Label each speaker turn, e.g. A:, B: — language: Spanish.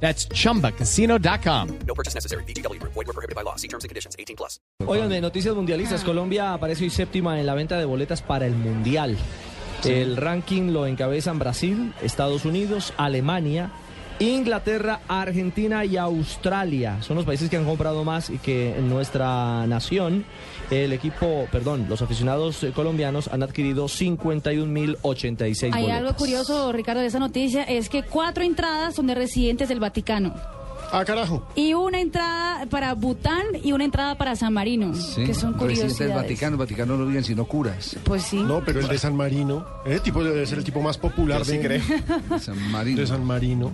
A: That's chumbacasino.com.
B: No purchase necessary. BGW. Void were prohibited by law. See terms and conditions. 18 plus.
C: Oigan, de noticias mundialistas, Colombia aparece hoy séptima en la venta de boletas para el Mundial. El ranking lo encabezan Brasil, Estados Unidos, Alemania, Inglaterra, Argentina y Australia. Son los países que han comprado más y que en nuestra nación, el equipo, perdón, los aficionados eh, colombianos han adquirido 51.086
D: Hay
C: boletas.
D: algo curioso, Ricardo, de esa noticia, es que cuatro entradas son de residentes del Vaticano.
E: Ah, carajo.
D: Y una entrada para Bután y una entrada para San Marino, que son
F: Residente del
D: curiosidades.
F: Vaticano, el Vaticano no viven sino curas.
D: Pues sí.
E: No, pero el de San Marino. Ese tipo debe ser el tipo más popular de,
F: San Marino.
E: de San Marino.